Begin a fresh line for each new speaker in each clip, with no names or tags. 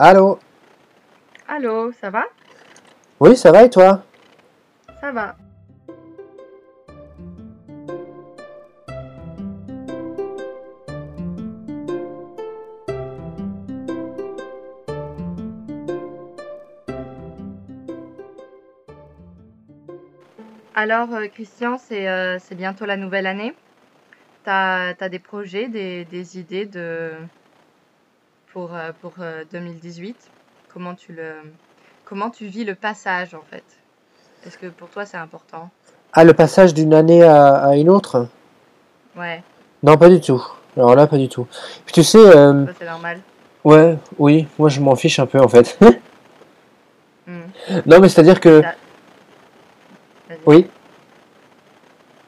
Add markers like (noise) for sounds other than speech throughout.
Allô
Allô, ça va?
Oui, ça va et toi?
Ça va. Alors, euh, Christian, c'est euh, c'est bientôt la nouvelle année. T'as, des projets, des, des idées de, pour, euh, pour euh, 2018? Comment tu le, comment tu vis le passage en fait? Est-ce que pour toi c'est important?
Ah, le passage d'une année à, à une autre?
Ouais,
Non, pas du tout. Alors là, pas du tout. Puis tu sais, euh,
c'est normal.
ouais, oui, moi je m'en fiche un peu en fait. (laughs)
Hmm.
Non, mais c'est-à-dire que,
T'as- Vas-y.
oui,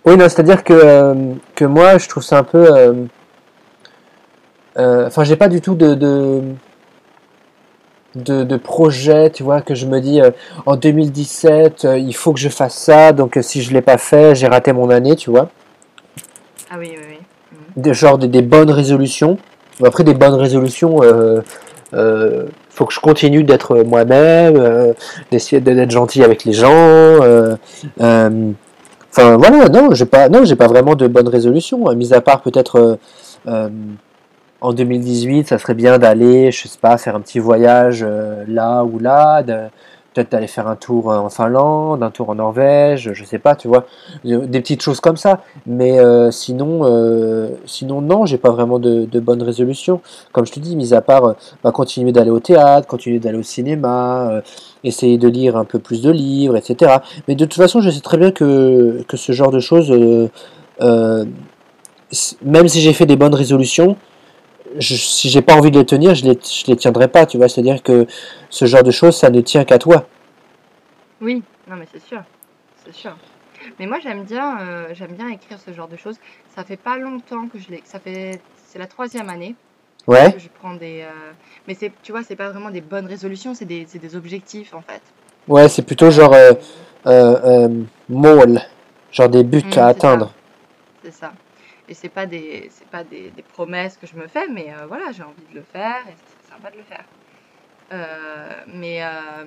oui, non, c'est-à-dire que, euh, que moi je trouve ça un peu, euh, euh, enfin, j'ai pas du tout de, de, de, tu vois, que je me dis euh, en 2017, euh, il faut que je fasse ça, donc euh, si je l'ai pas fait, j'ai raté mon année, tu vois.
Ah oui, oui, oui.
des, genre des, des bonnes résolutions. Après, des bonnes résolutions, euh, euh, faut que je continue d'être moi-même, euh, d'essayer de- d'être gentil avec les gens. euh, euh, Enfin voilà, non, j'ai pas, non, j'ai pas vraiment de bonnes résolutions. hein, Mis à part peut-être euh, euh, en 2018, ça serait bien d'aller, je sais pas, faire un petit voyage euh, là ou là, peut-être d'aller faire un tour euh, en Finlande, un tour en Norvège, je sais pas, tu vois, Euh, des petites choses comme ça. Mais sinon, sinon non, j'ai pas vraiment de, de bonnes résolutions. Comme je te dis, mis à part bah, continuer d'aller au théâtre, continuer d'aller au cinéma, essayer de lire un peu plus de livres, etc. Mais de toute façon, je sais très bien que, que ce genre de choses, même si j'ai fait des bonnes résolutions, je, si j'ai pas envie de les tenir, je les, je les tiendrai pas, tu vois. C'est-à-dire que ce genre de choses, ça ne tient qu'à toi.
Oui, non mais c'est sûr, c'est sûr. Mais moi j'aime bien, euh, j'aime bien écrire ce genre de choses. Ça fait pas longtemps que je l'ai, ça fait, c'est la troisième année
Ouais,
que je prends des, euh, mais c'est, tu vois, c'est pas vraiment des bonnes résolutions, c'est des, des objectifs en fait.
ouais, c'est plutôt genre euh, euh, genre des buts
Mm,
à atteindre.
c'est ça. Et c'est pas des, c'est pas des, des promesses que je me fais, mais euh, voilà, j'ai envie de le faire et c'est sympa de le faire. Euh, mais, euh,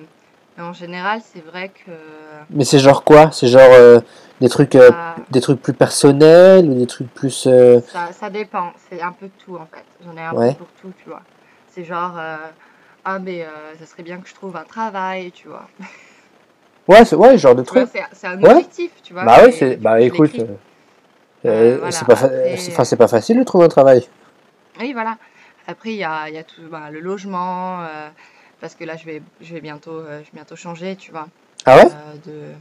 mais en général, c'est vrai que
Mais c'est genre quoi? C'est genre des trucs,
ça,
des trucs plus personnels ou des trucs plus.
Ça, ça dépend, c'est un peu de tout en fait. J'en ai un
Ouais.
peu pour tout, tu vois. C'est genre, ah mais ça serait bien que je trouve un travail, tu vois.
Ouais, ouais, genre de trucs.
c'est un
Ouais.
objectif, tu vois.
Bah oui, c'est bah écoute. Euh,
Euh, voilà,
c'est pas fa-
après,
pas facile de trouver un travail.
oui, voilà. Après, il y a, y a tout, bah, le logement, euh, parce que là, je vais, je vais bientôt, euh, je vais bientôt changer, tu vois.
Ah ouais?
de,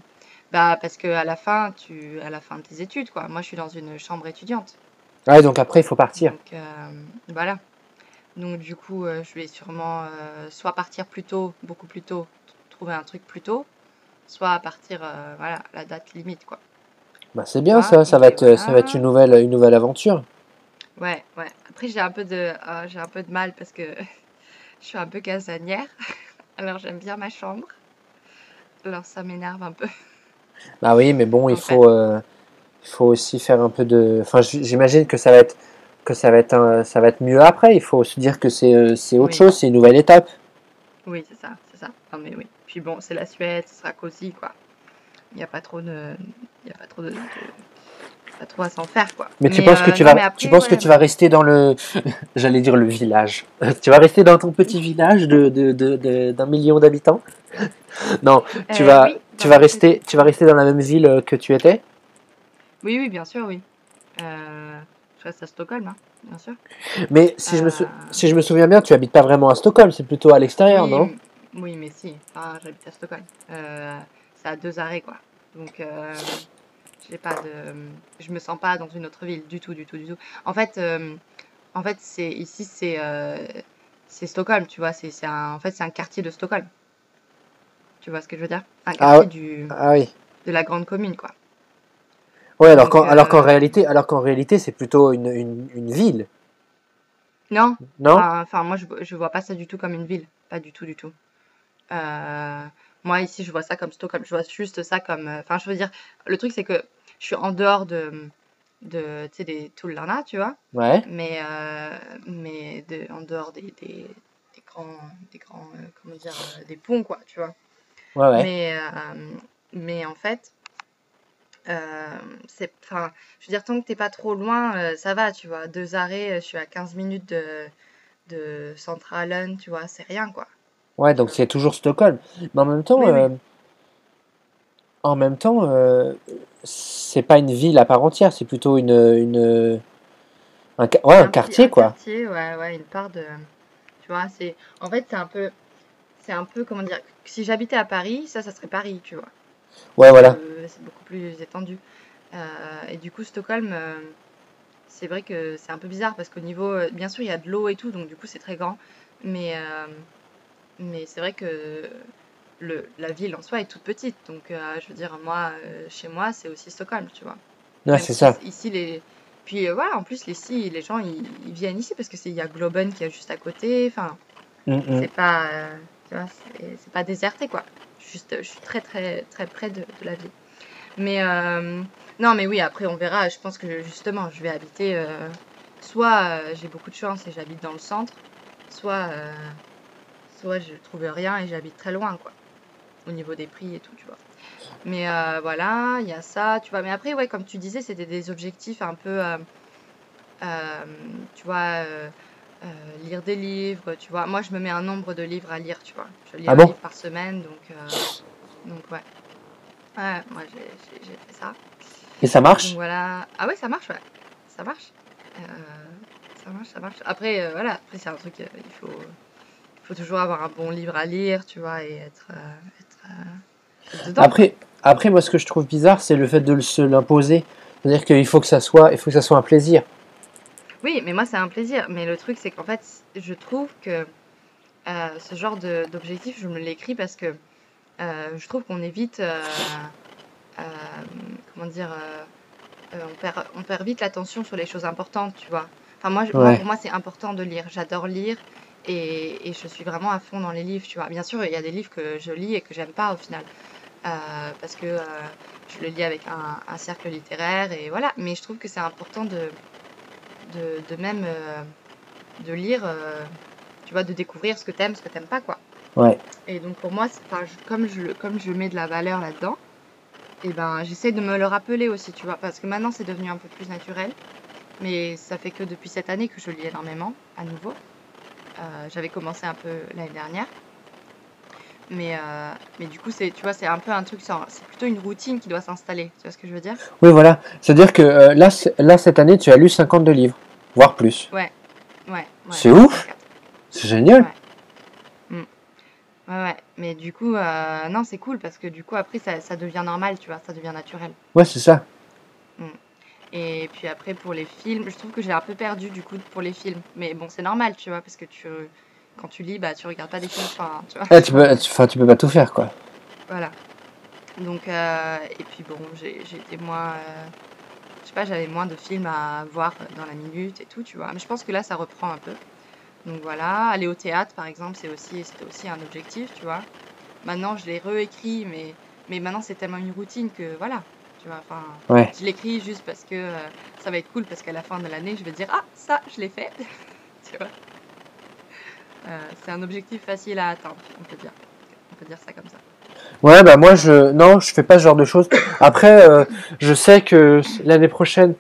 bah, parce que à la fin, tu, à la fin de tes études, quoi. Moi, je suis dans une chambre étudiante.
Ouais, donc après il faut partir.
Donc voilà. Donc du coup, je vais sûrement soit partir plus tôt, beaucoup plus tôt, trouver un truc plus tôt, soit partir, voilà, à la date limite, quoi.
Bah c'est bien
vois,
ça, ça va être ça va être une nouvelle une nouvelle aventure.
Ouais, ouais. Après, j'ai un peu de, ah, j'ai un peu de mal parce que (laughs) je suis un peu casanière. (laughs) Alors j'aime bien ma chambre. Alors ça m'énerve un peu, (laughs)
Bah oui, mais bon, il
fait.
faut euh, faut aussi faire un peu de. Enfin, j'imagine que ça va être que ça va être un- ça va être mieux après. Il faut se dire que c'est euh, c'est autre
Oui,
chose, c'est une nouvelle étape.
oui, c'est ça, c'est ça. Non mais oui. Puis bon, c'est la Suède, ce sera cosy, quoi. Il n'y a pas trop de, y a pas trop de, de- pas trop à s'en faire, quoi.
Mais tu penses que
euh,
tu
non,
vas tu penses que tu vas rester dans le (laughs) j'allais dire le village. Tu vas rester dans ton petit village de de- de- de- d'un million d'habitants? (laughs) Non, tu
Euh,
vas
oui,
tu vas rester tu vas rester dans la même ville euh, que tu étais?
Oui, oui, bien sûr, oui. Euh, je reste à Stockholm, hein, bien sûr.
Mais si je me sou-
Euh,
si je me souviens bien, tu habites pas vraiment à Stockholm, c'est plutôt à l'extérieur,
oui,
non?
oui, mais si. Enfin, j'habite à Stockholm. C'est à deux arrêts, quoi. Donc, euh, j'ai pas de, je me sens pas dans une autre ville du tout, du tout, du tout. En fait, euh, en fait, c'est ici, c'est, euh, c'est Stockholm, tu vois. C'est, en fait, c'est un quartier de Stockholm. Tu vois ce que je veux dire? Un
Ah
quartier
ouais.
du,
Ah oui.
de la grande commune, quoi.
Ouais, alors qu'en alors qu'en
euh,
réalité alors qu'en réalité c'est plutôt une, une, une ville,
non.
non?
Enfin, moi, je, je vois pas ça du tout comme une ville. Pas du tout, du tout. Euh, moi, ici, je vois ça comme Stockholm. Je vois juste ça comme. euh, Enfin, je veux dire, le truc, c'est que je suis en dehors de, de tu sais, des Tullarna, tu vois.
Ouais.
Mais, euh, mais de, en dehors des, des, des grands, des grands, euh, comment dire, des ponts, quoi, tu vois.
Ouais, ouais.
Mais, mais en fait, euh, c'est, enfin, je veux dire, tant que t'es pas trop loin, euh, ça va, tu vois. Deux arrêts, je suis à 15 minutes de, de Centralen, tu vois, c'est rien, quoi.
Ouais, donc c'est toujours Stockholm. Mais en même temps,
Oui, oui.
euh, en même temps, euh, c'est pas une ville à part entière, c'est plutôt une, une, un, ouais, un
Un, petit-
quartier,
un
quoi.
quartier, ouais, ouais, une part de, tu vois, c'est, en fait, c'est un peu, c'est un peu, comment dire, si j'habitais à Paris, ça, ça serait Paris, tu vois.
Ouais, voilà.
Euh, c'est beaucoup plus étendu. Et du coup, Stockholm, c'est vrai que c'est un peu bizarre parce qu'au niveau, bien sûr, il y a de l'eau et tout, donc du coup, c'est très grand. Mais, mais c'est vrai que le, la ville en soi est toute petite. Donc, euh, je veux dire, moi, euh, chez moi, c'est aussi Stockholm, tu vois.
Ouais,
Même
c'est
si
ça.
ici, les. Puis euh, voilà, en plus, ici, les gens, ils, ils viennent ici parce que c'est il y a Globen qui est juste à côté. Enfin,
Mm, mm.
c'est pas, tu vois, c'est c'est pas déserté, quoi. Juste, je suis très, très, très près de, de la ville. Mais non, mais oui, après on verra. Je pense que justement, je vais habiter. soit j'ai beaucoup de chance et j'habite dans le centre, soit, soit je trouve rien et j'habite très loin, quoi. Au niveau des prix et tout, tu vois. Mais euh, voilà, il y a ça, tu vois. Mais après, ouais, comme tu disais, c'était des objectifs un peu, euh, euh, tu vois, lire des livres, tu vois. Moi, je me mets un nombre de livres à lire, tu vois. Je lis
Ah
un
bon?
livre par semaine, donc, donc ouais. Ouais, moi, j'ai fait ça.
Et ça
Donc
marche?
voilà. Ah ouais, ça marche, ouais. Ça marche. Ça marche, ça marche. Après, voilà, après c'est un truc, il faut, faut toujours avoir un bon livre à lire, tu vois, et être, euh, être, euh, être dedans.
Après, après, moi, ce que je trouve bizarre, c'est le fait de se l'imposer. C'est-à-dire qu'il faut que ça soit, il faut que ça soit un plaisir.
Oui, mais moi, c'est un plaisir. Mais le truc, c'est qu'en fait, je trouve que euh, ce genre d'objectif, je me l'écris parce que euh, je trouve qu'on évite, euh, comment dire, on perd, on perd vite l'attention sur les choses importantes, tu vois. Enfin, moi, je- moi,
Ouais.
pour moi, c'est important de lire. J'adore lire et, et je suis vraiment à fond dans les livres, tu vois. Bien sûr, il y a des livres que je lis et que j'aime pas au final. euh, parce que euh, je le lis avec un, un cercle littéraire et voilà. Mais je trouve que c'est important de, de, de même euh, de lire, tu vois, de découvrir ce que t'aimes, ce que t'aimes pas, quoi.
Ouais.
Et donc pour moi, je- comme, je, comme je mets de la valeur là-dedans, et ben j'essaie de me le rappeler aussi, tu vois, parce que maintenant c'est devenu un peu plus naturel. Mais ça fait que depuis cette année que je lis énormément, à nouveau. Euh, J'avais commencé un peu l'année dernière. Mais, euh, mais du coup, c'est, tu vois, c'est un peu un truc, c'est plutôt une routine qui doit s'installer. Tu vois ce que je veux dire?
Oui, voilà. C'est-à-dire que euh, là, là, cette année, tu as lu 52 livres, voire plus.
Ouais, ouais, ouais.
C'est ouf.
54.
C'est génial.
Ouais. Mm. Ouais, ouais. Mais du coup, euh, non, c'est cool parce que du coup, après, ça, ça devient normal, tu vois, ça devient naturel.
Ouais, c'est ça.
Et puis après, pour les films, je trouve que j'ai un peu perdu du coup pour les films. Mais bon, c'est normal, tu vois, parce que tu, quand tu lis, bah, tu regardes pas des films, enfin, tu vois.
Eh, tu peux, tu, tu peux pas tout faire, quoi.
Voilà. Donc, euh, et puis bon, été moins. euh, je sais pas, j'avais moins de films à voir dans la minute et tout, tu vois. Mais je pense que là, ça reprend un peu. Donc voilà, aller au théâtre, par exemple, c'est aussi, c'était aussi un objectif, tu vois. Maintenant, je l'ai réécrit, mais, mais maintenant, c'est tellement une routine que voilà, tu vois. Enfin,
Ouais.
je l'écris juste parce que euh, ça va être cool, parce qu'à la fin de l'année, je vais dire, ah, ça, je l'ai fait, (laughs) tu vois. Euh, c'est un objectif facile à atteindre, on peut dire. On peut dire ça comme ça.
Ouais, bah moi, je, non, je fais pas ce genre de choses. Après, euh, je sais que l'année prochaine,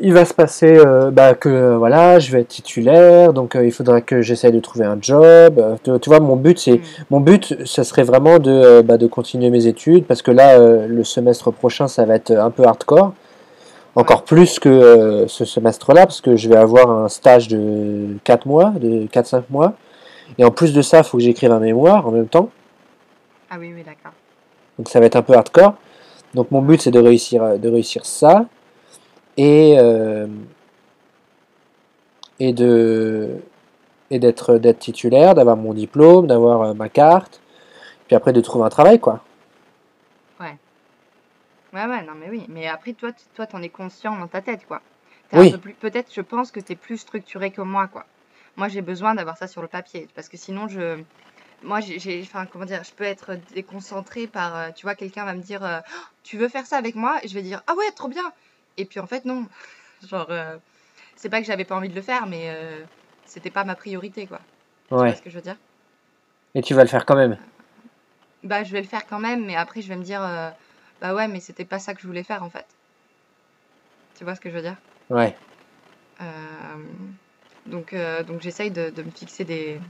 il va se passer, euh, bah, que euh, voilà, je vais être titulaire, donc euh, il faudra que j'essaye de trouver un job. Tu, tu vois, mon but, c'est,
Mm.
mon but, ça serait vraiment de, bah, de continuer mes études, parce que là, le semestre prochain, ça va être un peu hardcore. Encore plus que ce semestre-là, parce que je vais avoir un stage de 4 mois, de 4-5 mois. Et en plus de ça, il faut que j'écrive un mémoire en même temps.
Ah oui, oui, d'accord.
Donc ça va être un peu hardcore. Donc mon but c'est de réussir, de réussir ça et euh, et de et d'être d'être titulaire, d'avoir mon diplôme, d'avoir euh, ma carte, puis après de trouver un travail quoi.
Ouais, ouais, non, mais oui. Mais après, toi, tu- toi, t'en es conscient dans ta tête, quoi. T'es
Oui.
peu peut-être, je pense que t'es plus structuré que moi, quoi. Moi, j'ai besoin d'avoir ça sur le papier, parce que sinon, je, moi, j'ai, enfin, comment dire, je peux être déconcentrée par, euh, tu vois, quelqu'un va me dire, Oh, tu veux faire ça avec moi? Et je vais dire, ah ouais, trop bien. Et puis, en fait, non. (laughs) Genre, euh, c'est pas que j'avais pas envie de le faire, mais euh, c'était pas ma priorité, quoi. Tu vois
Ouais.
ce que je veux dire?
Et tu vas le faire quand même.
Bah, je vais le faire quand même, mais après, je vais me dire, euh, bah ouais, mais c'était pas ça que je voulais faire en fait. Tu vois ce que je veux dire?
Ouais.
Euh, donc, euh, donc j'essaye de, de me fixer des,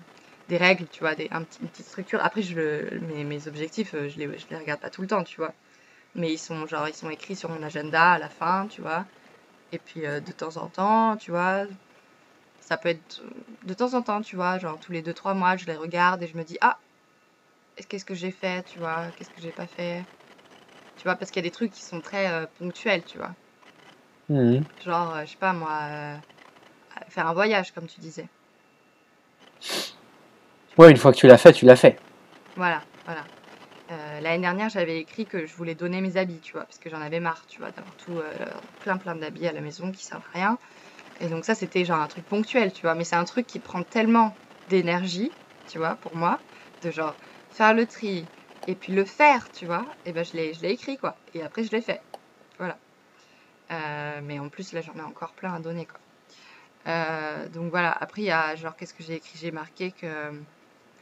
des règles, tu vois, des, un une petite structure. Après, je le, mes, mes objectifs, euh, je les, je les regarde pas tout le temps, tu vois. Mais ils sont genre, ils sont écrits sur mon agenda à la fin, tu vois. Et puis euh, de temps en temps, tu vois, ça peut être euh, de temps en temps, tu vois, genre tous les deux trois mois, je les regarde et je me dis, ah, qu'est-ce que j'ai fait, tu vois, qu'est-ce que j'ai pas fait. Tu vois, parce qu'il y a des trucs qui sont très euh, ponctuels, tu vois.
Mhm.
Genre, euh, je sais pas moi, faire un voyage, comme tu disais.
Ouais, une fois que tu l'as fait, tu l'as fait.
Voilà, voilà. Euh, l'année dernière, j'avais écrit que je voulais donner mes habits, tu vois, parce que j'en avais marre, tu vois, d'avoir tout, euh, plein plein d'habits à la maison qui servent à rien. Et donc ça, c'était genre un truc ponctuel, tu vois, mais c'est un truc qui prend tellement d'énergie, tu vois, pour moi, de genre faire le tri et puis le faire, tu vois, et ben je l'ai, je l'ai écrit, quoi. Et après, je l'ai fait. Voilà. Euh, mais en plus, là, j'en ai encore plein à donner, quoi. Donc voilà, après, il y a genre, qu'est-ce que j'ai écrit? J'ai marqué que,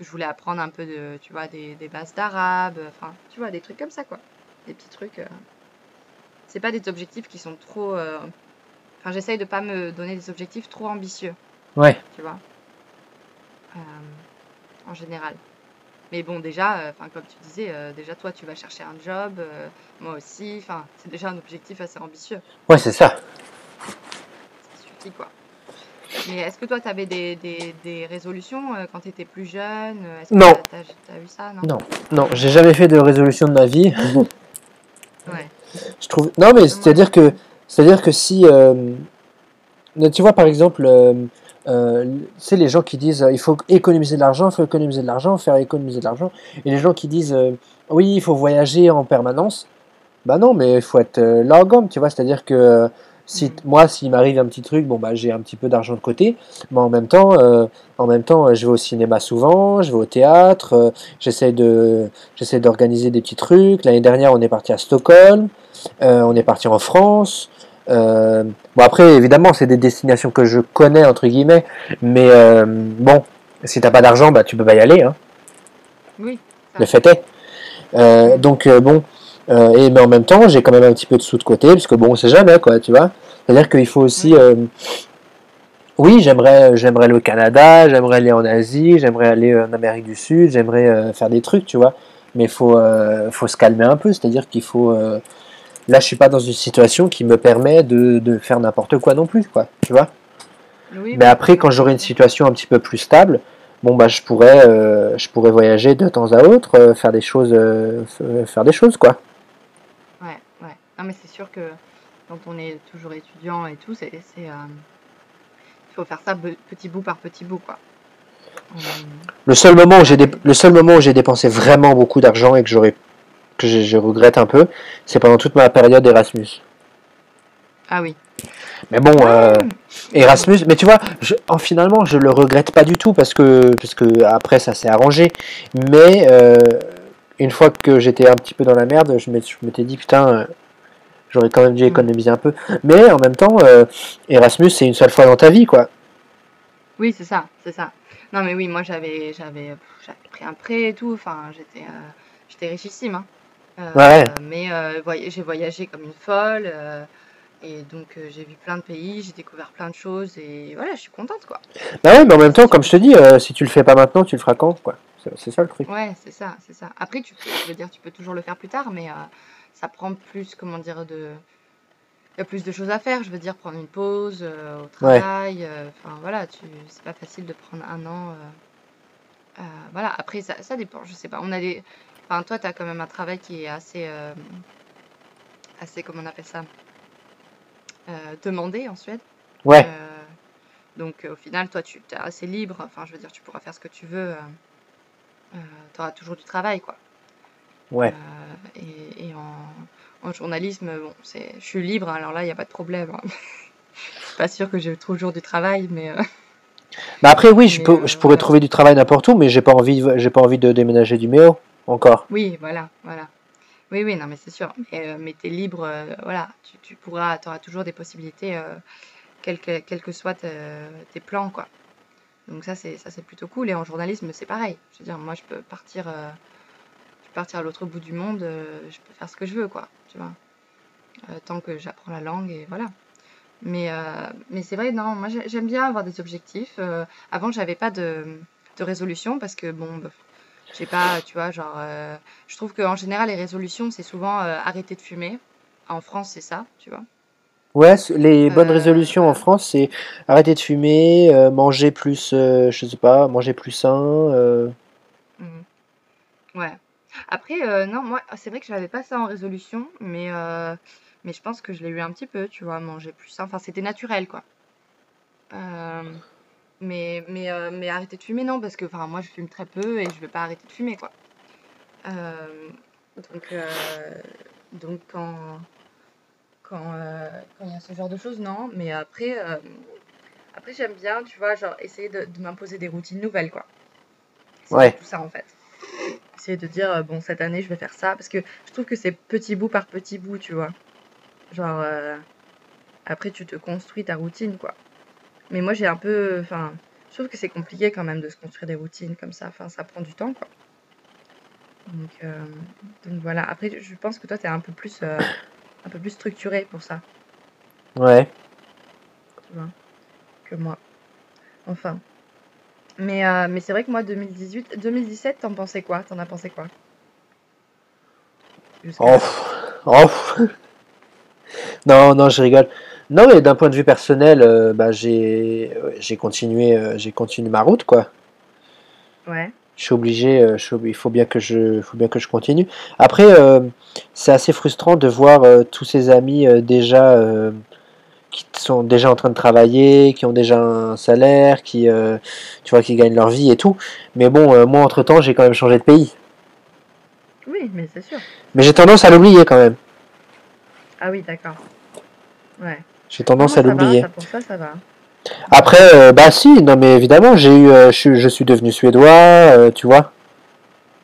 que je voulais apprendre un peu de, tu vois, des, des bases d'arabe, enfin, tu vois, des trucs comme ça, quoi. Des petits trucs. euh. C'est pas des objectifs qui sont trop. euh, Enfin, j'essaye de pas me donner des objectifs trop ambitieux,
Ouais.
tu vois, euh, en général. Mais bon, déjà, euh, enfin, comme tu disais, déjà toi, tu vas chercher un job, moi aussi, enfin, c'est déjà un objectif assez ambitieux.
Ouais, c'est ça.
Mais est-ce que toi, tu avais des, des, des résolutions euh, quand tu étais plus jeune euh, que
Non.
t'as eu ça, non?
Non. Non, j'ai jamais fait de résolution de ma vie.
Ouais.
Je trouve. Non, mais c'est-à-dire que, c'est-à-dire que si, euh, tu vois, par exemple, euh, c'est les gens qui disent, il faut économiser de l'argent, il faut économiser de l'argent, faire économiser de l'argent, et les gens qui disent, oui, il faut voyager en permanence. Bah non, mais il faut être gomme, tu vois, c'est-à-dire que si
Mhm.
moi, s'il m'arrive un petit truc, bon bah j'ai un petit peu d'argent de côté, mais en même temps, euh, en même temps, euh, je vais au cinéma souvent, je vais au théâtre, euh, j'essaie de, j'essaie d'organiser des petits trucs. L'année dernière, on est parti à Stockholm, euh, on est parti en France. Bon après, évidemment, c'est des destinations que je connais entre guillemets, mais bon, si t'as pas d'argent, bah tu peux pas y aller, hein.
Oui.
Le fait est. Donc bon, euh, et mais en même temps, j'ai quand même un petit peu de sous de côté, parce que bon, on sait jamais quoi, tu vois. C'est-à-dire qu'il faut aussi.
Oui.
euh, oui, j'aimerais, j'aimerais aller au Canada, j'aimerais aller en Asie, j'aimerais aller en Amérique du Sud, j'aimerais euh, faire des trucs, tu vois. Mais il faut, euh, faut se calmer un peu, c'est-à-dire qu'il faut. euh, là, je suis pas dans une situation qui me permet de, de faire n'importe quoi non plus, quoi, tu vois.
Oui,
Mais après, quand j'aurai une situation un petit peu plus stable, bon bah je pourrais, euh, je pourrais voyager de temps à autre, euh, faire des choses, euh, faire des choses quoi.
Non, mais c'est sûr que quand on est toujours étudiant et tout, c'est, c'est, euh, il faut faire ça petit bout par petit bout, quoi. Euh,
Le seul moment où j'ai, le seul moment où j'ai dépensé vraiment beaucoup d'argent et que j'aurais, que je, je regrette un peu, c'est pendant toute ma période Erasmus.
Ah oui.
Mais bon, euh, Erasmus, mais tu vois, je, en, finalement, je le regrette pas du tout parce que, parce que après ça s'est arrangé. Mais euh, une fois que j'étais un petit peu dans la merde, je m'étais, je m'étais dit putain, j'aurais quand même dû économiser un peu. Mais en même temps, euh, Erasmus, c'est une seule fois dans ta vie, quoi.
Oui, c'est ça, c'est ça. Non, mais oui, moi j'avais, j'avais, pris un prêt et tout. Enfin, j'étais, euh, j'étais richissime. Hein. Euh,
Ouais.
Mais voy- j'ai voyagé comme une folle. et donc j'ai vu plein de pays, j'ai découvert plein de choses. Et voilà, je suis contente, quoi.
Bah ouais, mais en même temps, comme je te dis, si tu le fais pas maintenant, tu le feras quand, quoi. C'est, ça le truc.
Ouais, c'est ça, c'est ça. Après, tu peux, je veux dire, tu peux toujours le faire plus tard, mais ça prend plus, comment dire, de... Il y a plus de choses à faire, je veux dire, prendre une pause euh, au travail. euh, Enfin, voilà, tu... c'est pas facile de prendre un an. euh, euh, voilà, après, ça, ça dépend, je sais pas. On a des... Enfin, toi, tu as quand même un travail qui est assez... euh, assez, comment on appelle ça euh, Demandé en Suède.
Ouais,
Euh, donc euh, au final, toi, tu es assez libre. Enfin, je veux dire, tu pourras faire ce que tu veux. tu auras toujours du travail, quoi.
Ouais.
Euh, et et en, en journalisme, bon, c'est, je suis libre, alors là, il n'y a pas de problème. hein. (laughs) Je suis pas sûre que j'ai toujours du travail, mais euh,
Bah après, oui, je, peux,
euh,
je pourrais trouver du travail n'importe où, mais j'ai pas envie, j'ai pas envie de déménager du Méo, encore.
oui, voilà, voilà. Oui, oui, non, mais c'est sûr. Mais, euh, mais tu es libre, euh, voilà, tu, tu pourras, auras toujours des possibilités, euh, quels que, soient te- tes plans, quoi. Donc ça, c'est ça, c'est plutôt cool. Et en journalisme, c'est pareil. Je veux dire, moi, je peux partir, peux partir à l'autre bout du monde, euh, je peux faire ce que je veux, quoi. Tu vois. Euh, tant que j'apprends la langue et voilà. Mais, euh, mais c'est vrai, non, moi j'ai- j'aime bien avoir des objectifs. Avant, j'avais pas de, de résolution parce que, bon, bah, j'ai pas, tu vois, genre, je trouve qu'en général, les résolutions, c'est souvent arrêter de fumer. En France, c'est ça, tu vois.
Ouais, les bonnes
Euh,
résolutions en France, c'est arrêter de fumer, euh, manger plus, euh, je sais pas, manger plus sain.
Mhm. Ouais. Après, euh, non, moi, c'est vrai que j'avais pas ça en résolution, mais, euh, mais je pense que je l'ai eu un petit peu, tu vois, manger plus sain. Enfin, c'était naturel, quoi. Euh, mais, mais, euh, mais arrêter de fumer, non, parce que, enfin, moi, je fume très peu et je vais pas arrêter de fumer, quoi. Euh, donc, euh, donc quand, quand, euh, quand il y a ce genre de choses, non. Mais après, euh, après j'aime bien, tu vois, genre, essayer de, de m'imposer des routines nouvelles, quoi. C'est
Ouais.
tout ça, en fait. De dire, euh, bon, cette année, je vais faire ça. Parce que je trouve que c'est petit bout par petit bout, tu vois. Genre, euh, après, tu te construis ta routine, quoi. Mais moi, j'ai un peu. Enfin, je trouve que c'est compliqué quand même de se construire des routines comme ça. Enfin, ça prend du temps, quoi. Donc, euh, donc voilà. Après, je pense que toi, t'es un peu plus, euh, un peu plus structuré pour ça,
Ouais.
tu vois, que moi. Enfin. Mais, euh, mais c'est vrai que moi, 2018, 2017, t'en pensais quoi? T'en as pensé quoi?
Oh, oh. (laughs) Non, non, je rigole. Non, mais d'un point de vue personnel, euh, bah, j'ai continué, euh, j'ai continué ma route, quoi.
Ouais.
Je suis obligé, euh, il faut bien que je, faut bien que je continue. Après, c'est assez frustrant de voir tous ces amis déjà qui sont déjà en train de travailler, qui ont déjà un salaire, qui, euh, tu vois, qui gagnent leur vie et tout. Mais bon, euh, moi, entre-temps, j'ai quand même changé de pays.
Oui, mais c'est sûr.
Mais j'ai tendance à l'oublier quand même.
Ah oui, d'accord. Ouais.
J'ai
Non,
tendance
moi,
à l'oublier.
ça, pour ça, ça va.
Après, euh, bah si, non mais évidemment, j'ai eu, euh, je, suis- je suis devenu suédois, tu vois.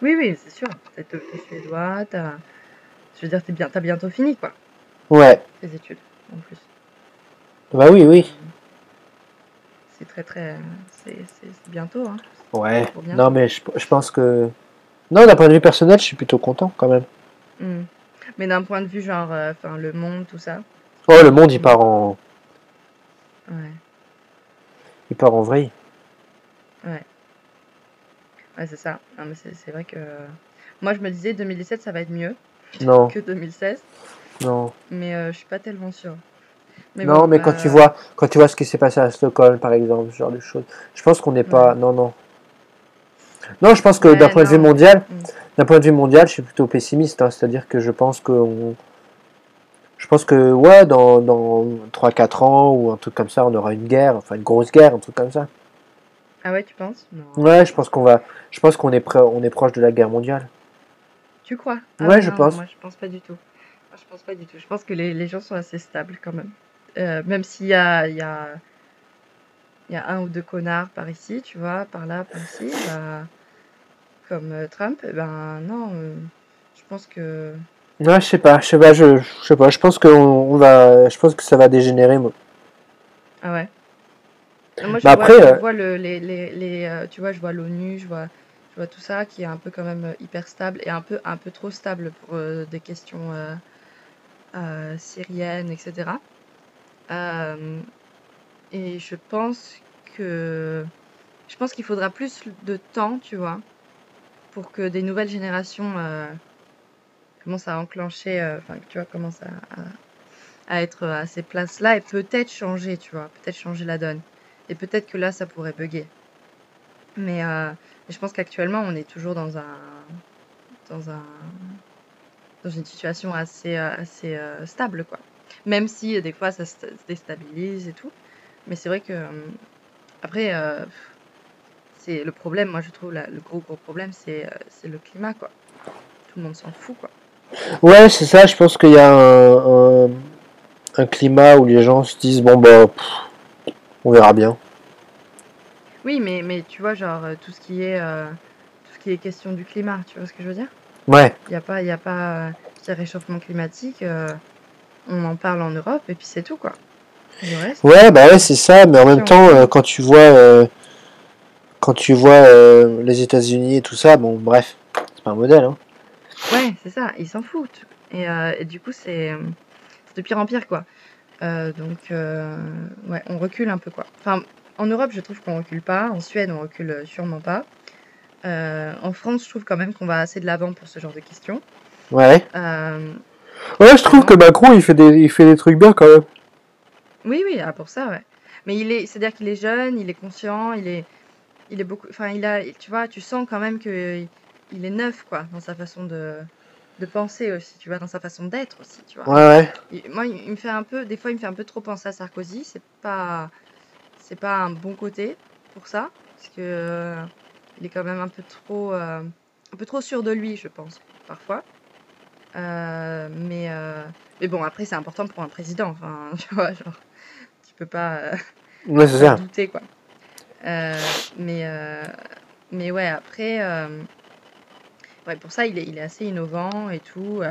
Oui, oui, c'est sûr. T'es t'es suédois, t'as... Je veux dire, t'es bien, t'as bientôt fini, quoi,
Ouais,
tes études, en plus.
Bah oui, oui.
C'est très, très... C'est bientôt, hein.
Ouais, non mais je, je pense que... Non, d'un point de vue personnel, je suis plutôt content quand même.
Hmm. Mais d'un point de vue, genre, euh, enfin, le monde, tout ça.
Oh, le monde, il part en,
Ouais,
il part en vrille.
ouais. Ouais, c'est ça. Non, mais c'est c'est vrai que... Moi, je me disais, 2017, ça va être mieux
Non,
que 2016.
non.
Mais euh, je suis pas tellement sûre. Mais
Non,
bon,
mais quand tu
euh,
vois, quand tu vois ce qui s'est passé à Stockholm, par exemple, ce genre de choses, je pense qu'on n'est pas... Non, non. Non, je pense que
Ouais,
d'un point de vue mondial,
Mm.
d'un point de vue mondial, je suis plutôt pessimiste. hein. C'est-à-dire que je pense que on- je pense que ouais, dans, dans 3-4 ans ou un truc comme ça, on aura une guerre, enfin une grosse guerre, un truc comme ça.
Ah ouais, tu penses? Non.
Ouais, je pense qu'on va, je pense qu'on est prêt, on est proche de la guerre mondiale.
Tu crois?
Ouais, je pense.
Moi, je pense pas du tout. Moi, je pense pas du tout. Je pense que les, les gens sont assez stables quand même. Euh, même s'il y a, il y a, il y a un ou deux connards par ici, tu vois, par là, par ici, bah, comme euh, Trump, eh ben non, euh, je pense que.
Ouais, je sais pas, je sais pas, je, je sais pas, je pense qu'on on va, je pense que ça va dégénérer, moi.
Ah ouais. Non, Moi, je
Bah
vois,
après,
je vois le, les, les, les, tu vois, je vois l'ONU, je vois, je vois tout ça qui est un peu quand même hyper stable et un peu, un peu trop stable pour des questions syriennes, etc. Euh, et je pense que, je pense qu'il faudra plus de temps, tu vois, pour que des nouvelles générations euh, commencent à enclencher, euh, enfin, tu vois, commencent à, à, être à ces places-là et peut-être changer, tu vois, peut-être changer la donne. Et peut-être que là, ça pourrait bugger. Mais, euh, je pense qu'actuellement, on est toujours dans un, dans un, dans une situation assez, assez stable, quoi. Même si euh, des fois, ça se déstabilise et tout. Mais c'est vrai que euh, après, euh, c'est le problème. Moi, je trouve le gros gros problème, c'est le climat, quoi. Tout le monde s'en fout, quoi.
Ouais, c'est ça, je pense qu'il y a un, un, un climat où les gens se disent, bon, bah, pff, on verra bien.
Oui, mais, mais tu vois, genre, tout ce qui est, euh, tout ce qui est question du climat, tu vois ce que je veux dire?
Ouais,
Il n'y a pas, il y a pas, euh, réchauffement climatique, on en parle en Europe et puis c'est tout, quoi. Reste,
ouais, bah ouais, c'est ça, mais en même temps, euh, quand tu vois, euh, quand tu vois euh, les États-Unis et tout ça, bon, bref, c'est pas un modèle. Hein.
Ouais, c'est ça, ils s'en foutent. Et, et du coup, c'est de pire en pire, quoi. Donc, ouais, on recule un peu, quoi. Enfin, en Europe, je trouve qu'on recule pas. En Suède, on recule sûrement pas. En France, je trouve quand même qu'on va assez de l'avant pour ce genre de questions.
Ouais. Ouais, je trouve que Macron, il fait des, il fait des trucs bien quand même.
oui, oui, ah, pour ça, ouais. Mais il est, c'est-à-dire qu'il est jeune, il est conscient, il est, il est beaucoup, enfin, il a, tu vois, tu sens quand même que il est neuf, quoi, dans sa façon de, de penser aussi, tu vois, dans sa façon d'être aussi, tu vois.
Ouais, ouais.
Il- moi, il il me fait un peu, des fois, il me fait un peu trop penser à Sarkozy. C'est pas, c'est pas un bon côté pour ça, parce que euh, il est quand même un peu trop, euh, un peu trop sûr de lui, je pense, parfois. Euh, mais, euh, mais bon, après, c'est important pour un président. Enfin, (laughs) tu vois, genre, tu peux pas euh,
Ouais, c'est ça.
douter, quoi. Euh, mais, mais ouais, après, ouais, pour ça, il est, il est assez innovant et tout.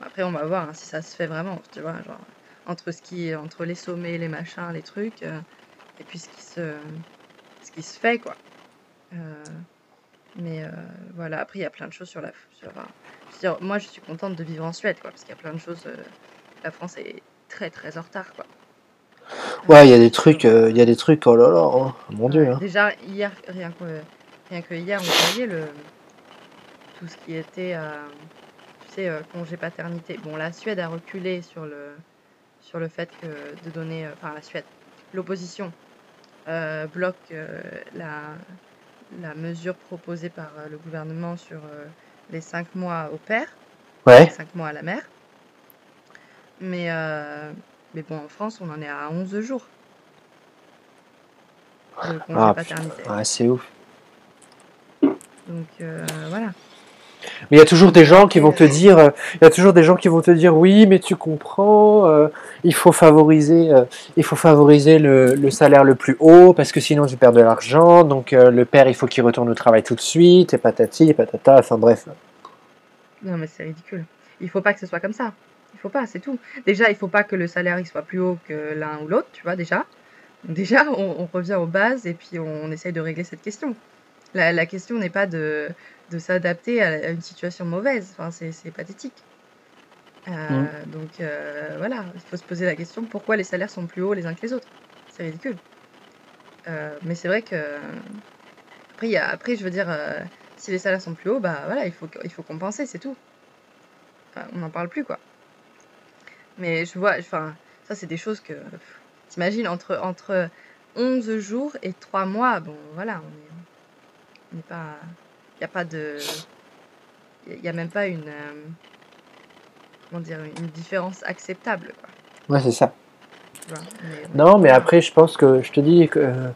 après, on va voir hein, si ça se fait vraiment, tu vois, genre, entre ce qui, entre les sommets, les machins, les trucs, et puis ce qui se, ce qui se fait, quoi. Mais euh, voilà, après, il y a plein de choses sur la. Sur, enfin, je veux dire, moi, je suis contente de vivre en Suède, quoi, parce qu'il y a plein de choses. euh, la France est très, très en retard, quoi.
Ouais, il y a des trucs, euh, il y a des trucs, oh là là, hein, mon dieu. Hein.
Déjà, hier, rien que, rien que hier, on voyait le, tout ce qui était, euh, tu sais, euh, congé paternité. Bon, la Suède a reculé sur le, sur le fait que de donner, euh, enfin la Suède, l'opposition euh, bloque euh, la, la mesure proposée par euh, le gouvernement sur euh, les cinq mois au père,
Ouais.
cinq mois à la mère. Mais, euh, mais bon, en France, on en est à 11 jours de congé
Ah,
paternité.
ouais, c'est ouf.
Donc euh, voilà.
Mais il y a toujours des gens qui vont te dire, euh, il y a toujours des gens qui vont te dire, oui, mais tu comprends, euh, il faut favoriser, euh, il faut favoriser le, le salaire le plus haut parce que sinon tu perds de l'argent. Donc le père, il faut qu'il retourne au travail tout de suite, et patati, et patata. Enfin bref.
non, mais c'est ridicule. Il faut pas que ce soit comme ça. Il faut pas, c'est tout. Déjà, il faut pas que le salaire il soit plus haut que l'un ou l'autre, tu vois, déjà. Déjà, on, on revient aux bases et puis on essaye de régler cette question. La, la question n'est pas de, de s'adapter à, à une situation mauvaise. Enfin, c'est pathétique. Euh. Donc euh, voilà, il faut se poser la question pourquoi les salaires sont plus hauts les uns que les autres? C'est ridicule. Euh, mais c'est vrai que après, y a, après, je veux dire, si les salaires sont plus hauts, bah voilà, il faut, il faut compenser, c'est tout. Enfin, on n'en parle plus, quoi. Mais je vois, enfin, ça, c'est des choses que. T'imagines, entre, entre 11 jours et 3 mois, bon, voilà. On n'est pas. Il n'y a pas de. Il n'y a même pas une. euh, comment dire, une différence acceptable, quoi.
Ouais, c'est ça.
Mais,
Non, mais après, je pense que je te dis que euh,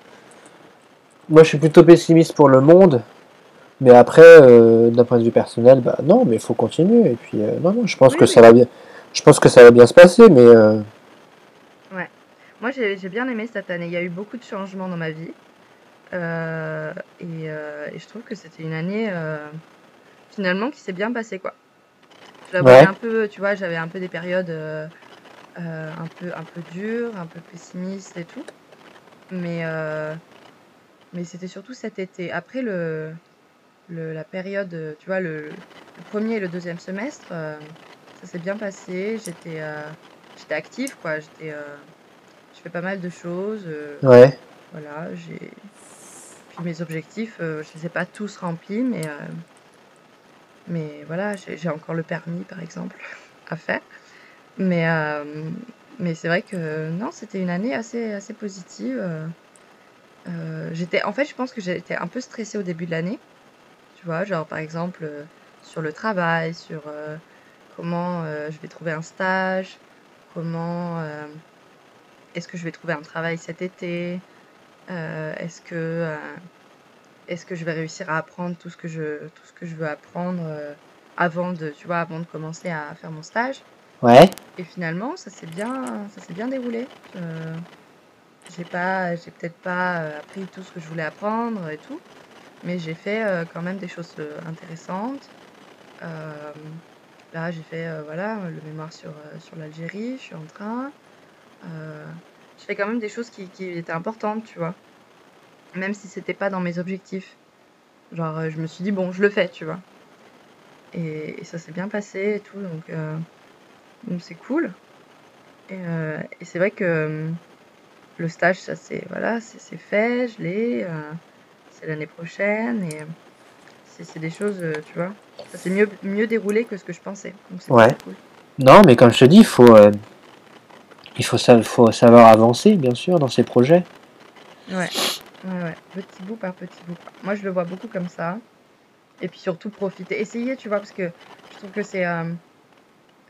moi, je suis plutôt pessimiste pour le monde. Mais après, euh, d'un point de vue personnel, bah non, mais il faut continuer. Et puis, euh, non, non, je pense
Oui,
que
oui.
ça va bien. Je pense que ça va bien se passer, mais euh,
Ouais. Moi, j'ai j'ai bien aimé cette année. Il y a eu beaucoup de changements dans ma vie. Euh, et, euh, et je trouve que c'était une année euh, finalement qui s'est bien passée, quoi. Je la voyais
ouais,
un peu, tu vois, j'avais un peu des périodes euh, euh, un peu, un peu dures, un peu pessimistes et tout. Mais, euh, mais c'était surtout cet été. Après le, le, la période, tu vois, le, le premier et le deuxième semestre, euh, ça s'est bien passé. J'étais euh, j'étais active, quoi. J'étais, euh, je fais pas mal de choses. euh,
ouais,
voilà, j'ai. Mes objectifs, euh, je les ai pas tous remplis, mais, euh, mais voilà, j'ai encore le permis, par exemple, (laughs) à faire. Mais, euh, mais c'est vrai que non, c'était une année assez, assez positive. j'étais, en fait, je pense que j'étais un peu stressée au début de l'année. Tu vois, genre par exemple sur le travail, sur comment je vais trouver un stage, comment est-ce que je vais trouver un travail cet été, euh, est-ce que euh, est-ce que je vais réussir à apprendre tout ce que je tout ce que je veux apprendre euh, avant de tu vois avant de commencer à faire mon stage?
ouais,
Et finalement, ça s'est bien ça s'est bien déroulé. J'ai pas j'ai peut-être pas appris tout ce que je voulais apprendre et tout, mais j'ai fait quand même des choses intéressantes. Là, j'ai fait voilà le mémoire sur sur l'Algérie. Je suis en train. Je fais quand même des choses qui, qui étaient importantes, tu vois. même si c'était pas dans mes objectifs. Genre, euh, je me suis dit, bon, je le fais, tu vois. Et, et ça s'est bien passé et tout, donc euh, c'est cool. Et, euh, et c'est vrai que le stage, ça c'est voilà, c'est fait, je l'ai, euh, c'est l'année prochaine et c'est des choses, tu vois, ça s'est mieux mieux déroulé que ce que je pensais. Donc c'est
Ouais.
cool.
Non, mais comme je te dis, il faut, il faut, sa- faut savoir avancer, bien sûr, dans ces projets.
Ouais, ouais, ouais, petit bout par petit bout. Moi, je le vois beaucoup comme ça. Et puis surtout profiter, essayer, tu vois, parce que je trouve que c'est, euh,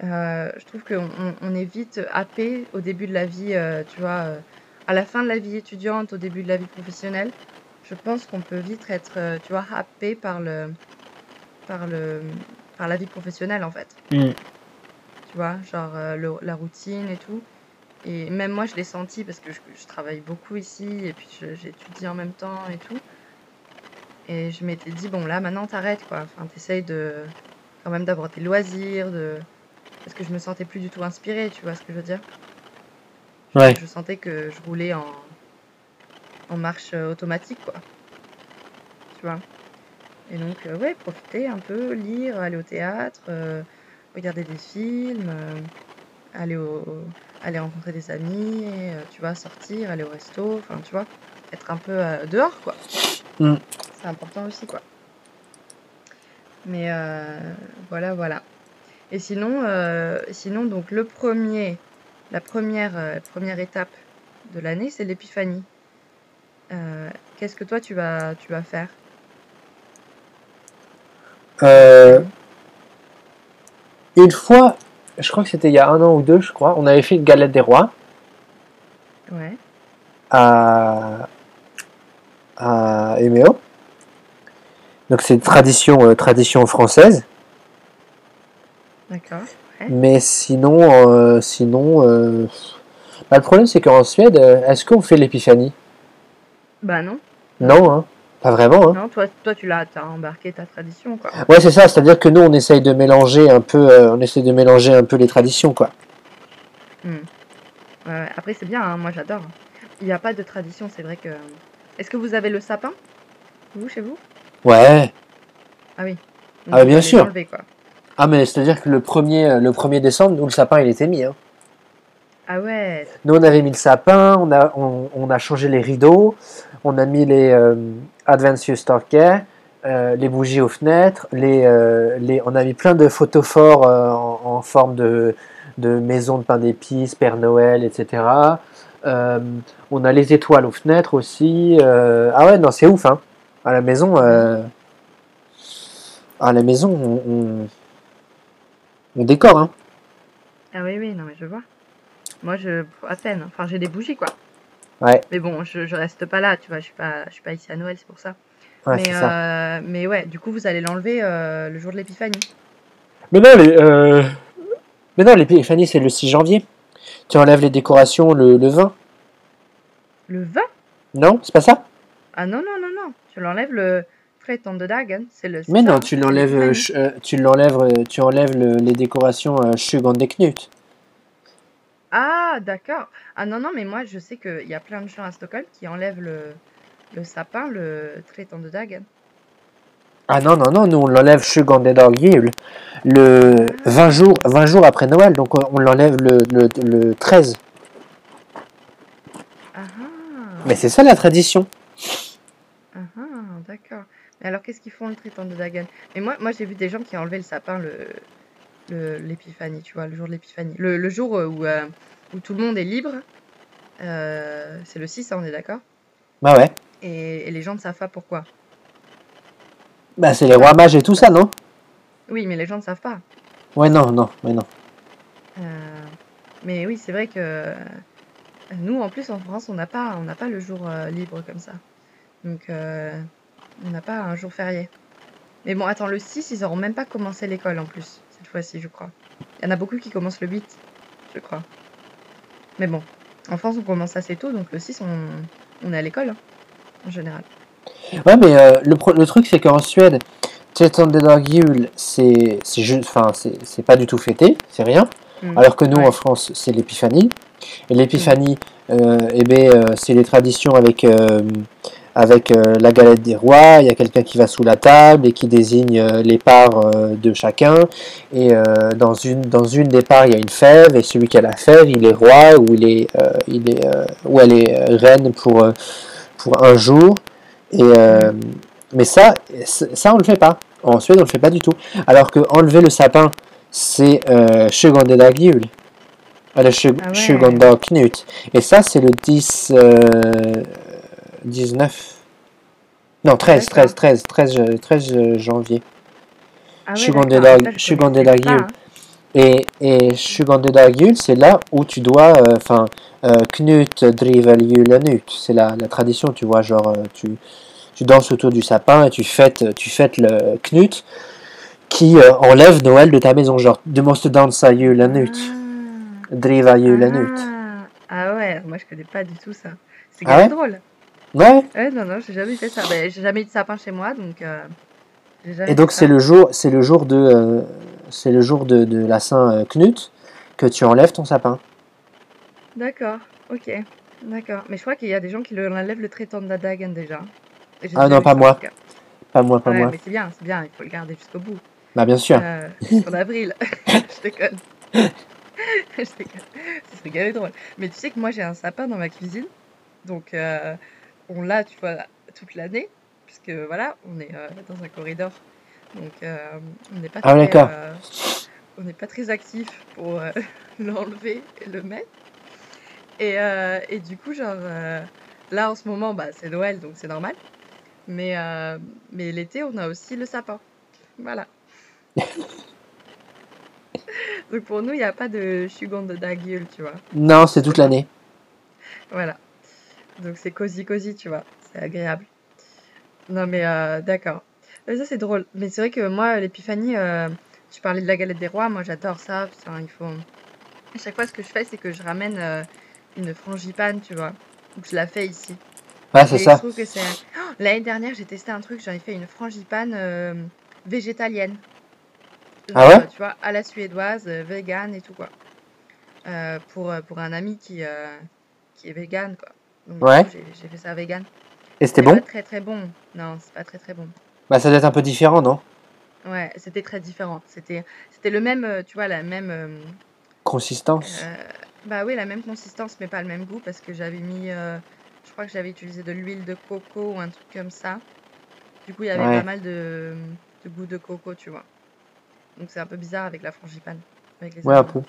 euh, je trouve qu'on on, est vite happé au début de la vie, euh, tu vois, euh, à la fin de la vie étudiante, au début de la vie professionnelle. Je pense qu'on peut vite être, tu vois, happé par le, par le, par la vie professionnelle en fait.
Mm.
Tu vois, genre euh, le- la routine et tout. Et même moi, je l'ai senti parce que je, je travaille beaucoup ici et puis j'étudie en même temps et tout. Et je m'étais dit, bon, là, maintenant, t'arrêtes, quoi. Enfin, t'essayes de, quand même d'avoir tes loisirs, de... parce que je me sentais plus du tout inspirée, tu vois ce que je veux dire? Je,
Ouais.
je sentais que je roulais en, en marche euh, automatique, quoi. Tu vois? Et donc, euh, ouais, profiter un peu, lire, aller au théâtre, euh, regarder des films, euh, aller au, aller rencontrer des amis, euh, tu vois, sortir, aller au resto, enfin, tu vois, être un peu euh, dehors, quoi.
Mm.
C'est important aussi, quoi. Mais euh, voilà, voilà. Et sinon, sinon, donc, le premier, la première, première étape de l'année, c'est l'épiphanie. Euh, qu'est-ce que toi, tu vas, tu vas faire?
Euh, une fois, je crois que c'était il y a un an ou deux, je crois, on avait fait une galette des rois
Ouais,
à, à Eméo. Donc c'est une tradition, euh, tradition française.
d'accord. Ouais.
Mais sinon, euh, sinon euh, bah, le problème c'est qu'en Suède, est-ce qu'on fait l'épiphanie?
Bah non,
Non, hein, pas vraiment. Hein.
non, toi, toi tu l'as, embarqué ta tradition, quoi.
Ouais, c'est ça. C'est-à-dire que nous, on essaye de mélanger un peu, euh, on essaye de mélanger un peu les traditions, quoi.
Hmm. Après, c'est bien, hein, moi j'adore. Il n'y a pas de tradition, c'est vrai que. Est-ce que vous avez le sapin, vous, chez vous?
Ouais.
Ah oui.
Ah,
vous
bien sûr.
quoi.
Ah, mais c'est-à-dire que le premier, euh, le 1er décembre, nous, le sapin, il était mis. Hein.
Ah ouais,
Nous, on avait mis le sapin, on a, on, on a changé les rideaux, on a mis les euh, Adventures Stockey, euh, les bougies aux fenêtres, euh, on a mis plein de photos forts euh, en, en forme de, maison de pain d'épices, Père Noël, etc. On a les étoiles aux fenêtres aussi. ah ouais, non, c'est ouf, hein. À la maison, à la maison, on, on, on décore, hein.
ah oui, oui, non, mais je vois. Moi, je. À peine. Enfin, j'ai des bougies, quoi.
Ouais.
Mais bon, je, je reste pas là, tu vois, je suis pas, je suis pas ici à Noël, c'est pour ça.
Ouais,
mais,
ça.
euh, mais ouais, du coup, vous allez l'enlever euh, le jour de l'épiphanie.
Mais non, les, euh... mais non, l'épiphanie, c'est le 6 janvier. Tu enlèves les décorations le, le 20.
Le 20?
Non, c'est pas ça?
Ah non, non, non, non. Tu l'enlèves le 13 de Dagen. C'est le.
Mais non,
hein,
tu l'enlèves, tu l'enlèves, tu enlèves le- les décorations Shugan des Knut.
Ah, d'accord. Ah non, non, mais moi, je sais qu'il y a plein de gens à Stockholm qui enlèvent le, le sapin le 13 de Dagen.
Ah non, non, non, nous on l'enlève Dag Jul le 20 jours, 20 jours après Noël, donc on on l'enlève le, le, le 13.
Ah ah,
Mais c'est ça la tradition.
ah ah, d'accord. Mais alors, qu'est-ce qu'ils font le 13 de Dagen? Mais moi, moi j'ai vu des gens qui enlevaient le sapin le- l'épiphanie, tu vois, le jour de l'épiphanie. Le, le jour euh, où, euh, où tout le monde est libre. Euh, c'est le 6, hein, on est d'accord?
Bah ouais.
Et, et les gens ne savent pas pourquoi.
Bah c'est les rois mages et tout ça, non?
Oui, mais les gens ne savent pas.
Ouais, non, non, mais non.
Mais oui, c'est vrai que nous, en plus, en France, on n'a pas, on n'a pas le jour libre comme ça. Donc, euh, on n'a pas un jour férié. Mais bon, attends, le 6, ils n'auront même pas commencé l'école en plus, fois-ci, je crois. Il y en a beaucoup qui commencent le 8, je crois. Mais bon, en France, on commence assez tôt, donc le 6, on, on est à l'école, hein, en général.
Ouais, mais euh, le, pro- le truc c'est qu'en Suède, Tretton des Dag Jul, c'est juste, enfin c'est pas du tout fêté, c'est rien.
Mm.
Alors que nous
Ouais.
en France, c'est l'épiphanie. Et l'épiphanie, euh, eh ben, euh, c'est les traditions avec avec euh, la galette des rois. Il y a quelqu'un qui va sous la table et qui désigne euh, les parts euh, de chacun. Et euh, dans, une, dans une des parts, il y a une fève. Et celui qui a la fève, il est roi ou, il est, euh, il est, euh, ou elle est reine pour, euh, pour un jour. Et, euh, mais ça, ça, on le fait pas. En Suède, on le fait pas du tout. Alors que enlever le sapin, c'est euh, 20 dag jul. Eller 20
Ah ouais.
20 dag Knut. Et ça, c'est le 10, euh, 19. Non, 13, 13, 13, 13, euh, 13 janvier.
Ah ouais,
20
d'accord.
dag,
Ça, je
20
connaissais
dag
pas,
jul.
hein.
Et, et 20 dag jul, c'est là où tu dois, euh, enfin, euh, Knut driver julen ut. C'est la, la tradition, tu vois, genre, euh, tu, tu danses autour du sapin et tu fêtes, tu fêtes le Knut qui euh, enlève Noël de ta maison. Genre, du måste dansa julen ut. Driva julen ut.
Ah. Ah ouais, moi je connais pas du tout ça. C'est
Ah
quand même
ouais
drôle.
Ouais.
Ouais, non, non, j'ai jamais fait ça. Ben, j'ai jamais eu de sapin chez moi, donc euh,
Et donc, c'est le jour, c'est le jour de, euh, c'est le jour de, de la Saint euh, Knut que tu enlèves ton sapin.
D'accord, ok, d'accord. Mais je crois qu'il y a des gens qui le enlèvent le traitant de la dagen déjà. Et j'ai
Ah
déjà
non, pas moi. Pas moi, pas
Ouais,
moi.
mais c'est bien, c'est bien, il faut le garder jusqu'au bout.
Bah, bien sûr.
Euh, en avril. (laughs) je déconne. (laughs) je déconne. Ce serait drôle. Mais tu sais que moi j'ai un sapin dans ma cuisine. Donc euh, on l'a, tu vois, toute l'année. Puisque voilà, on est euh, dans un corridor. Donc euh, on n'est pas
Ah
très, euh, on n'est pas très actif pour (laughs) l'enlever et le mettre. Et, et du coup, genre, là en ce moment, bah, c'est Noël, donc c'est normal. Mais, mais l'été, on a aussi le sapin. Voilà. (laughs) donc pour nous, il n'y a pas de chugon de tu vois.
Non, c'est toute l'année.
Voilà. Donc c'est cosy cosy, tu vois. C'est agréable. Non mais euh, d'accord. Ça c'est drôle. Mais c'est vrai que moi, l'épiphanie, euh, tu parlais de la galette des rois, moi j'adore ça. Putain, il faut... À chaque fois, ce que je fais, c'est que je ramène euh, une frangipane, tu vois. Donc je la fais ici.
Ouais, c'est
Et je
ça.
trouve que c'est... Oh, L'année dernière, j'ai testé un truc, j'avais fait une frangipane euh, végétalienne.
Ah ouais?
Euh, Tu vois, à la suédoise, euh, vegan et tout, quoi. Euh, pour, pour un ami qui, euh, qui est vegan, quoi.
Ouais.
j'ai fait ça vegan.
Et c'était bon
pas très très bon. Non, c'est pas très très bon.
Bah, ça doit être un peu différent, non?
Ouais, c'était très différent. C'était c'était le même, euh, tu vois, la même... euh,
Consistance.
euh, bah oui, la même consistance, mais pas le même goût, parce que j'avais mis... euh, je crois que j'avais utilisé de l'huile de coco ou un truc comme ça. Du coup, il y avait
Ouais.
pas mal de, de goût de coco, tu vois. Donc c'est un peu bizarre avec la frangipane. Avec les
Ouais, un peu.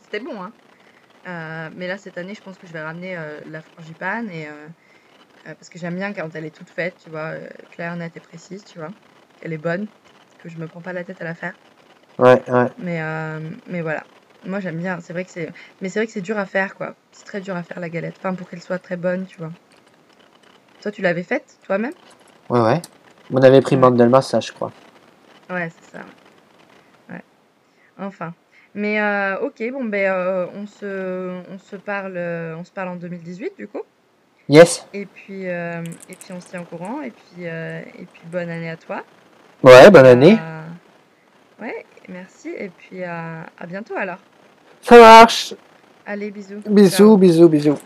C'était bon, hein. Euh, mais là, cette année, je pense que je vais ramener euh, la frangipane et... euh, parce que j'aime bien quand elle est toute faite, tu vois, claire, nette et précise, tu vois. Elle est bonne, que je me prends pas la tête à la faire.
Ouais, ouais.
Mais, mais voilà. Moi, j'aime bien. C'est vrai que c'est... Mais c'est vrai que c'est dur à faire, quoi. C'est très dur à faire, la galette. Enfin, pour qu'elle soit très bonne, tu vois. Toi, tu l'avais faite, toi-même?
Ouais, ouais. On avait pris
Ouais.
Mandelmas, ça, je crois.
Ouais, c'est ça. Ouais. Enfin. Mais euh, ok, bon, ben, euh, on, se, on, se parle, euh, on se parle en 2018, du coup.
Yes
Et puis, et puis on se tient au courant. Et puis, et puis bonne année à toi.
Ouais, bonne année.
Ouais, merci. Et puis à, à bientôt alors.
Ça marche
Allez, bisous. Ciao.
Bisous, bisous, bisous.